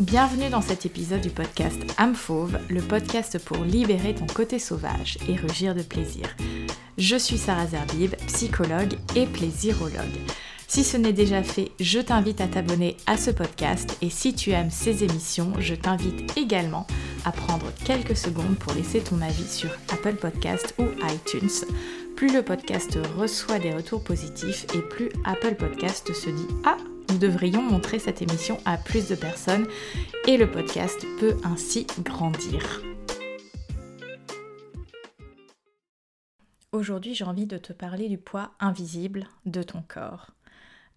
Bienvenue dans cet épisode du podcast Âme Fauve, le podcast pour libérer ton côté sauvage et rugir de plaisir. Je suis Sarah Zerbib, psychologue et plaisirologue. Si ce n'est déjà fait, je t'invite à t'abonner à ce podcast et si tu aimes ces émissions, je t'invite également à prendre quelques secondes pour laisser ton avis sur Apple Podcast ou iTunes. Plus le podcast reçoit des retours positifs et plus Apple Podcast se dit Ah, nous devrions montrer cette émission à plus de personnes et le podcast peut ainsi grandir. Aujourd'hui, j'ai envie de te parler du poids invisible de ton corps.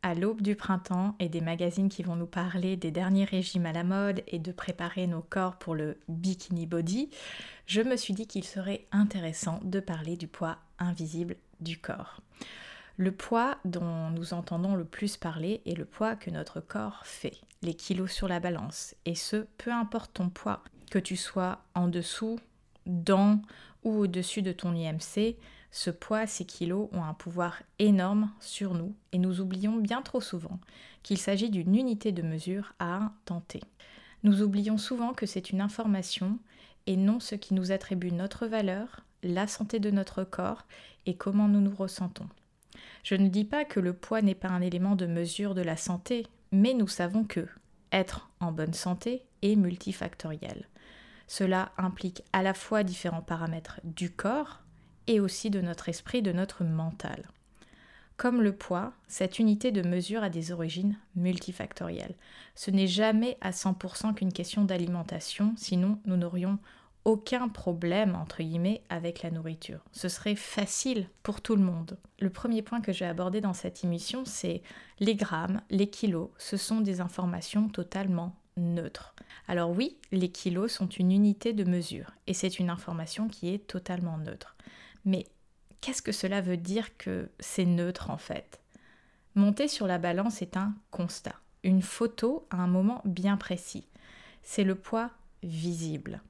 À l'aube du printemps et des magazines qui vont nous parler des derniers régimes à la mode et de préparer nos corps pour le bikini body, je me suis dit qu'il serait intéressant de parler du poids invisible du corps. Le poids dont nous entendons le plus parler est le poids que notre corps fait, les kilos sur la balance, et ce, peu importe ton poids, que tu sois en dessous, dans ou au-dessus de ton IMC, ce poids, ces kilos ont un pouvoir énorme sur nous et nous oublions bien trop souvent qu'il s'agit d'une unité de mesure à tenter. Nous oublions souvent que c'est une information et non ce qui nous attribue notre valeur, la santé de notre corps et comment nous nous ressentons. Je ne dis pas que le poids n'est pas un élément de mesure de la santé, mais nous savons que être en bonne santé est multifactoriel. Cela implique à la fois différents paramètres du corps et aussi de notre esprit, de notre mental. Comme le poids, cette unité de mesure a des origines multifactorielles. Ce n'est jamais à 100% qu'une question d'alimentation, sinon nous n'aurions aucun problème, entre guillemets, avec la nourriture. Ce serait facile pour tout le monde. Le premier point que je vais aborder dans cette émission, c'est les grammes, les kilos. Ce sont des informations totalement neutres. Alors oui, les kilos sont une unité de mesure et c'est une information qui est totalement neutre. Mais qu'est-ce que cela veut dire que c'est neutre en fait? Monter sur la balance est un constat, une photo à un moment bien précis. C'est le poids visible.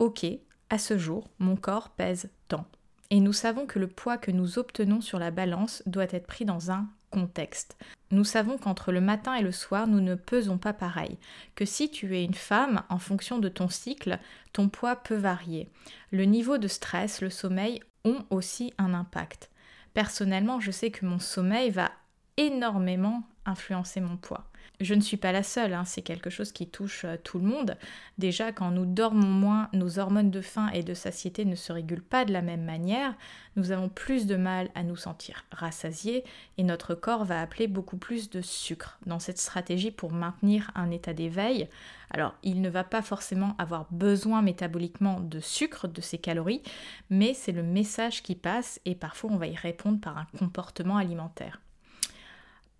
Ok, à ce jour, mon corps pèse tant. Et nous savons que le poids que nous obtenons sur la balance doit être pris dans un contexte. Nous savons qu'entre le matin et le soir, nous ne pesons pas pareil, que si tu es une femme, en fonction de ton cycle, ton poids peut varier. Le niveau de stress, le sommeil ont aussi un impact. Personnellement, je sais que mon sommeil va énormément influencer mon poids. Je ne suis pas la seule, hein, c'est quelque chose qui touche euh, tout le monde. Déjà, quand nous dormons moins, nos hormones de faim et de satiété ne se régulent pas de la même manière. Nous avons plus de mal à nous sentir rassasiés et notre corps va appeler beaucoup plus de sucre dans cette stratégie pour maintenir un état d'éveil. Alors, il ne va pas forcément avoir besoin métaboliquement de sucre, de ces calories, mais c'est le message qui passe et parfois on va y répondre par un comportement alimentaire.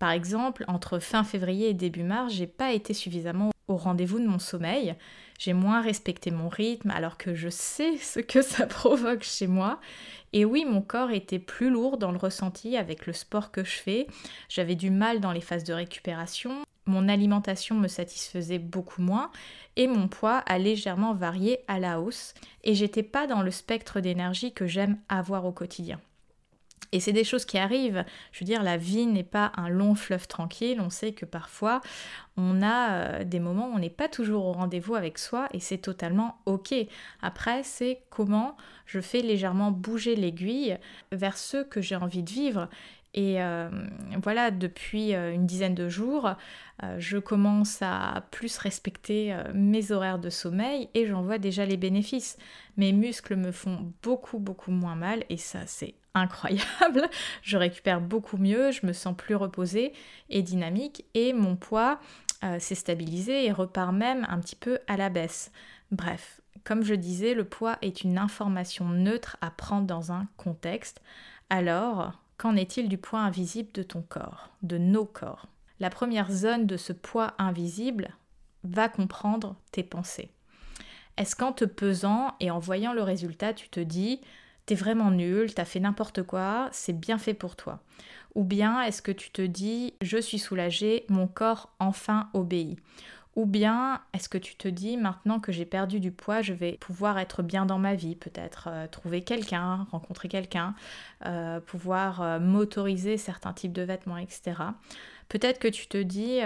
Par exemple, entre fin février et début mars, j'ai pas été suffisamment au rendez-vous de mon sommeil. J'ai moins respecté mon rythme alors que je sais ce que ça provoque chez moi. Et oui, mon corps était plus lourd dans le ressenti avec le sport que je fais. J'avais du mal dans les phases de récupération. Mon alimentation me satisfaisait beaucoup moins et mon poids a légèrement varié à la hausse. Et j'étais pas dans le spectre d'énergie que j'aime avoir au quotidien. Et c'est des choses qui arrivent. Je veux dire, la vie n'est pas un long fleuve tranquille. On sait que parfois, on a euh, des moments où on n'est pas toujours au rendez-vous avec soi et c'est totalement ok. Après, c'est comment je fais légèrement bouger l'aiguille vers ce que j'ai envie de vivre. Et euh, voilà, depuis euh, une dizaine de jours, je commence à plus respecter mes horaires de sommeil et j'en vois déjà les bénéfices. Mes muscles me font beaucoup, beaucoup moins mal et ça, c'est incroyable. Je récupère beaucoup mieux, je me sens plus reposée et dynamique et mon poids euh, s'est stabilisé et repart même un petit peu à la baisse. Bref, comme je disais, le poids est une information neutre à prendre dans un contexte. Alors, qu'en est-il du poids invisible de ton corps, de nos corps? La première zone de ce poids invisible va comprendre tes pensées. Est-ce qu'en te pesant et en voyant le résultat, tu te dis t'es vraiment nul, t'as fait n'importe quoi, c'est bien fait pour toi? Ou bien est-ce que tu te dis je suis soulagé, mon corps enfin obéit? Ou bien est-ce que tu te dis maintenant que j'ai perdu du poids, je vais pouvoir être bien dans ma vie, peut-être euh, trouver quelqu'un, rencontrer quelqu'un, euh, pouvoir euh, m'autoriser certains types de vêtements, etc. Peut-être que tu te dis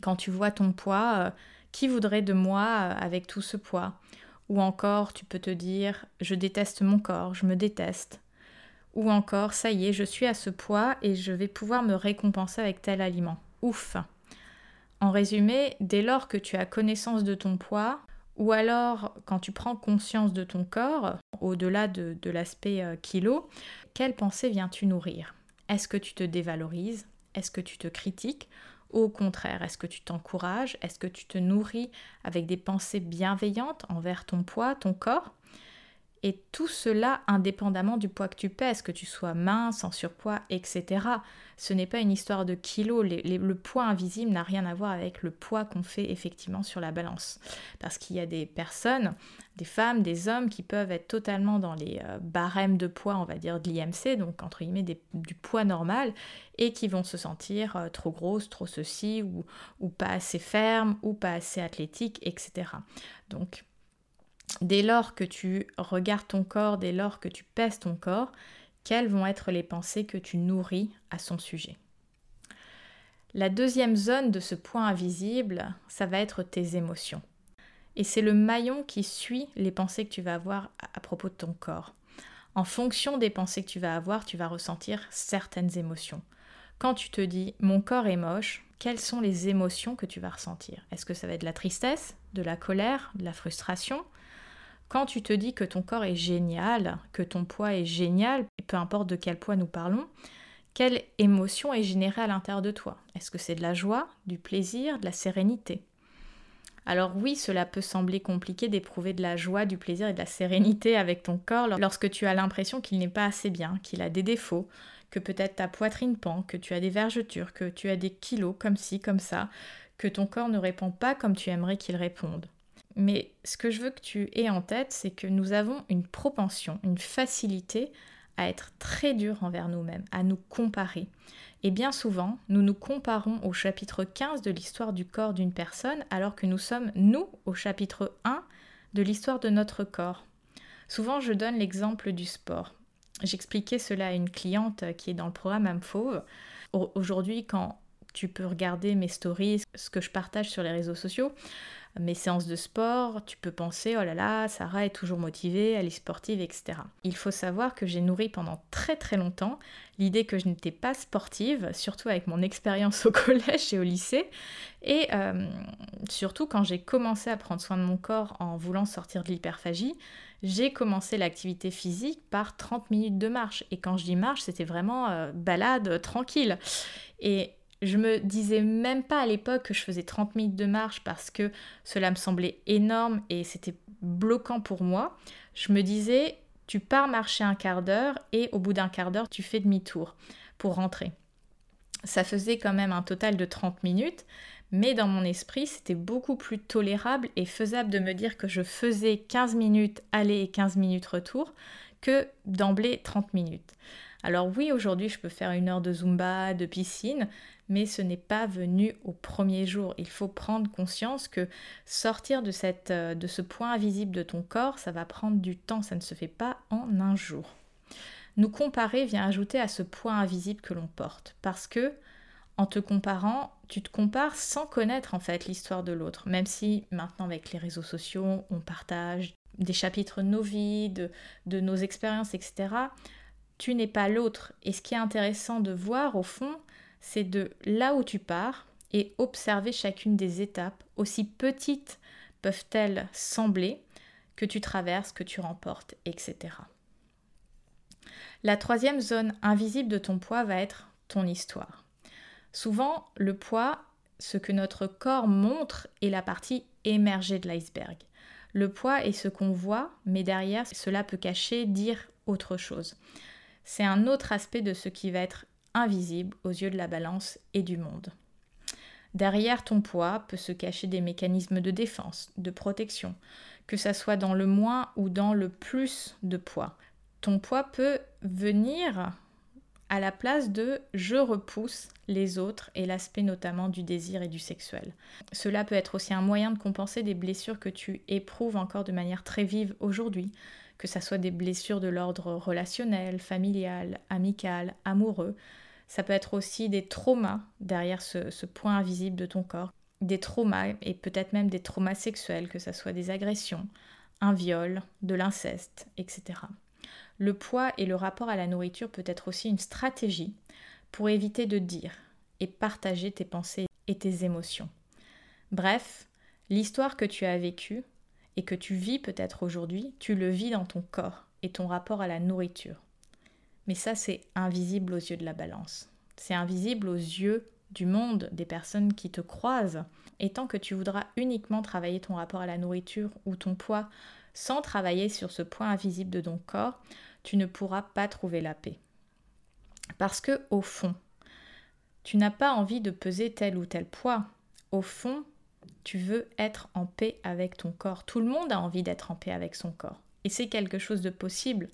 Quand tu vois ton poids, euh, qui voudrait de moi euh, avec tout ce poids? Ou encore, tu peux te dire, je déteste mon corps, je me déteste. Ou encore, ça y est, je suis à ce poids et je vais pouvoir me récompenser avec tel aliment. Ouf En résumé, dès lors que tu as connaissance de ton poids, ou alors quand tu prends conscience de ton corps, au-delà de, l'aspect euh, kilo, quelle pensée viens-tu nourrir? Est-ce que tu te dévalorises? Est-ce que tu te critiques? Au contraire, est-ce que tu t'encourages? Est-ce que tu te nourris avec des pensées bienveillantes envers ton poids, ton corps? Et tout cela indépendamment du poids que tu pèses, que tu sois mince, en surpoids, etc. Ce n'est pas une histoire de kilos. le poids invisible n'a rien à voir avec le poids qu'on fait effectivement sur la balance. Parce qu'il y a des personnes, des femmes, des hommes qui peuvent être totalement dans les euh, barèmes de poids, on va dire, de l'IMC, donc entre guillemets du poids normal, et qui vont se sentir euh, trop grosses, trop ceci, ou, ou pas assez fermes, ou pas assez athlétiques, etc. Donc dès lors que tu regardes ton corps, dès lors que tu pèses ton corps, quelles vont être les pensées que tu nourris à son sujet? La deuxième zone de ce point invisible, ça va être tes émotions. Et c'est le maillon qui suit les pensées que tu vas avoir à propos de ton corps. En fonction des pensées que tu vas avoir, tu vas ressentir certaines émotions. Quand tu te dis mon corps est moche, quelles sont les émotions que tu vas ressentir? Est-ce que ça va être de la tristesse, de la colère, de la frustration? Quand tu te dis que ton corps est génial, que ton poids est génial, peu importe de quel poids nous parlons, quelle émotion est générée à l'intérieur de toi? Est-ce que c'est de la joie, du plaisir, de la sérénité? Alors oui, cela peut sembler compliqué d'éprouver de la joie, du plaisir et de la sérénité avec ton corps lorsque tu as l'impression qu'il n'est pas assez bien, qu'il a des défauts, que peut-être ta poitrine pend, que tu as des vergetures, que tu as des kilos comme ci, comme ça, que ton corps ne répond pas comme tu aimerais qu'il réponde. Mais ce que je veux que tu aies en tête, c'est que nous avons une propension, une facilité à être très dur envers nous-mêmes, à nous comparer. Et bien souvent, nous nous comparons au chapitre 15 de l'histoire du corps d'une personne, alors que nous sommes, nous, au chapitre 1 de l'histoire de notre corps. Souvent, je donne l'exemple du sport. J'expliquais cela à une cliente qui est dans le programme Amfauve. Aujourd'hui, quand tu peux regarder mes stories, ce que je partage sur les réseaux sociaux, mes séances de sport, tu peux penser, oh là là, Sarah est toujours motivée, elle est sportive, etc. Il faut savoir que j'ai nourri pendant très très longtemps l'idée que je n'étais pas sportive, surtout avec mon expérience au collège et au lycée, et euh, surtout quand j'ai commencé à prendre soin de mon corps en voulant sortir de l'hyperphagie, j'ai commencé l'activité physique par 30 minutes de marche. Et quand je dis marche, c'était vraiment euh, balade euh, tranquille. Et je me disais même pas à l'époque que je faisais 30 minutes de marche parce que cela me semblait énorme et c'était bloquant pour moi. Je me disais, tu pars marcher un quart d'heure et au bout d'un quart d'heure, tu fais demi-tour pour rentrer. Ça faisait quand même un total de 30 minutes, mais dans mon esprit, c'était beaucoup plus tolérable et faisable de me dire que je faisais 15 minutes aller et 15 minutes retour que d'emblée 30 minutes. Alors oui, aujourd'hui, je peux faire une heure de zumba, de piscine, mais ce n'est pas venu au premier jour. Il faut prendre conscience que sortir de, cette, euh, de ce point invisible de ton corps, ça va prendre du temps, ça ne se fait pas en un jour. Nous comparer vient ajouter à ce point invisible que l'on porte, parce que en te comparant, tu te compares sans connaître en fait l'histoire de l'autre, même si maintenant avec les réseaux sociaux, on partage des chapitres de nos vies, de, de nos expériences, etc. Tu n'es pas l'autre. Et ce qui est intéressant de voir au fond, c'est de là où tu pars et observer chacune des étapes, aussi petites peuvent-elles sembler, que tu traverses, que tu remportes, etc. La troisième zone invisible de ton poids va être ton histoire. Souvent, le poids, ce que notre corps montre, est la partie émergée de l'iceberg. Le poids est ce qu'on voit, mais derrière, cela peut cacher, dire autre chose. C'est un autre aspect de ce qui va être invisible aux yeux de la balance et du monde. Derrière ton poids peut se cacher des mécanismes de défense, de protection, que ça soit dans le moins ou dans le plus de poids. Ton poids peut venir à la place de je repousse les autres et l'aspect notamment du désir et du sexuel. Cela peut être aussi un moyen de compenser des blessures que tu éprouves encore de manière très vive aujourd'hui, que ce soit des blessures de l'ordre relationnel, familial, amical, amoureux, Ça peut être aussi des traumas derrière ce, point invisible de ton corps. Des traumas et peut-être même des traumas sexuels, que ce soit des agressions, un viol, de l'inceste, etc. Le poids et le rapport à la nourriture peut être aussi une stratégie pour éviter de dire et partager tes pensées et tes émotions. Bref, l'histoire que tu as vécue et que tu vis peut-être aujourd'hui, tu le vis dans ton corps et ton rapport à la nourriture. Mais ça, c'est invisible aux yeux de la balance. C'est invisible aux yeux du monde, des personnes qui te croisent. Et tant que tu voudras uniquement travailler ton rapport à la nourriture ou ton poids sans travailler sur ce point invisible de ton corps, tu ne pourras pas trouver la paix. Parce que, au fond, tu n'as pas envie de peser tel ou tel poids. Au fond, tu veux être en paix avec ton corps. Tout le monde a envie d'être en paix avec son corps. Et c'est quelque chose de possible.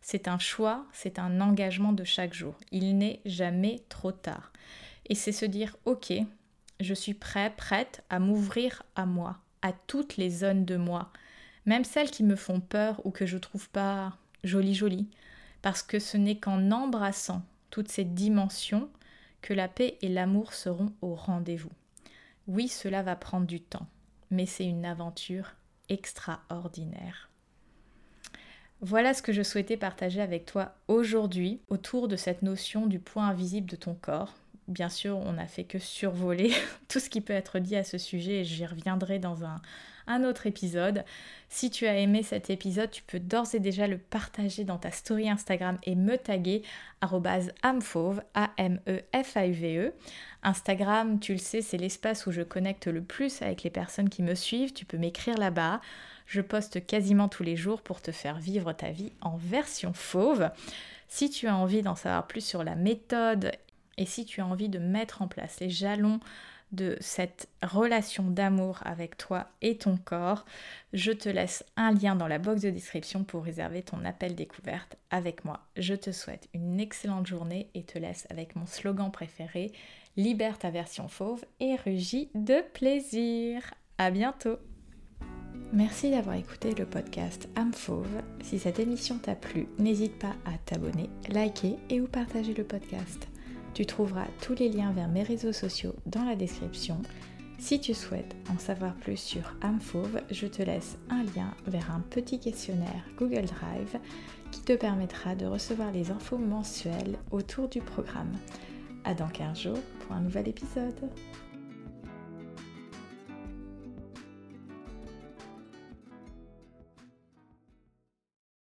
C'est un choix, c'est un engagement de chaque jour. Il n'est jamais trop tard. Et c'est se dire, ok, je suis prêt, prête à m'ouvrir à moi, à toutes les zones de moi, même celles qui me font peur ou que je trouve pas jolies jolies, parce que ce n'est qu'en embrassant toutes ces dimensions que la paix et l'amour seront au rendez-vous. Oui, cela va prendre du temps, mais c'est une aventure extraordinaire. Voilà ce que je souhaitais partager avec toi aujourd'hui autour de cette notion du point invisible de ton corps. Bien sûr, on n'a fait que survoler tout ce qui peut être dit à ce sujet et j'y reviendrai dans un, autre épisode. Si tu as aimé cet épisode, tu peux d'ores et déjà le partager dans ta story Instagram et me taguer amfauve, A-M-E-F-A-U-V-E. Instagram, tu le sais, c'est l'espace où je connecte le plus avec les personnes qui me suivent. Tu peux m'écrire là-bas. Je poste quasiment tous les jours pour te faire vivre ta vie en version fauve. Si tu as envie d'en savoir plus sur la méthode et si tu as envie de mettre en place les jalons de cette relation d'amour avec toi et ton corps, je te laisse un lien dans la box de description pour réserver ton appel découverte avec moi. Je te souhaite une excellente journée et te laisse avec mon slogan préféré Libère ta version fauve et rugis de plaisir. À bientôt. Merci d'avoir écouté le podcast Âme Fauve. Si cette émission t'a plu, n'hésite pas à t'abonner, liker et ou partager le podcast. Tu trouveras tous les liens vers mes réseaux sociaux dans la description. Si tu souhaites en savoir plus sur Amfauve, je te laisse un lien vers un petit questionnaire Google Drive qui te permettra de recevoir les infos mensuelles autour du programme. À dans 15 jours pour un nouvel épisode.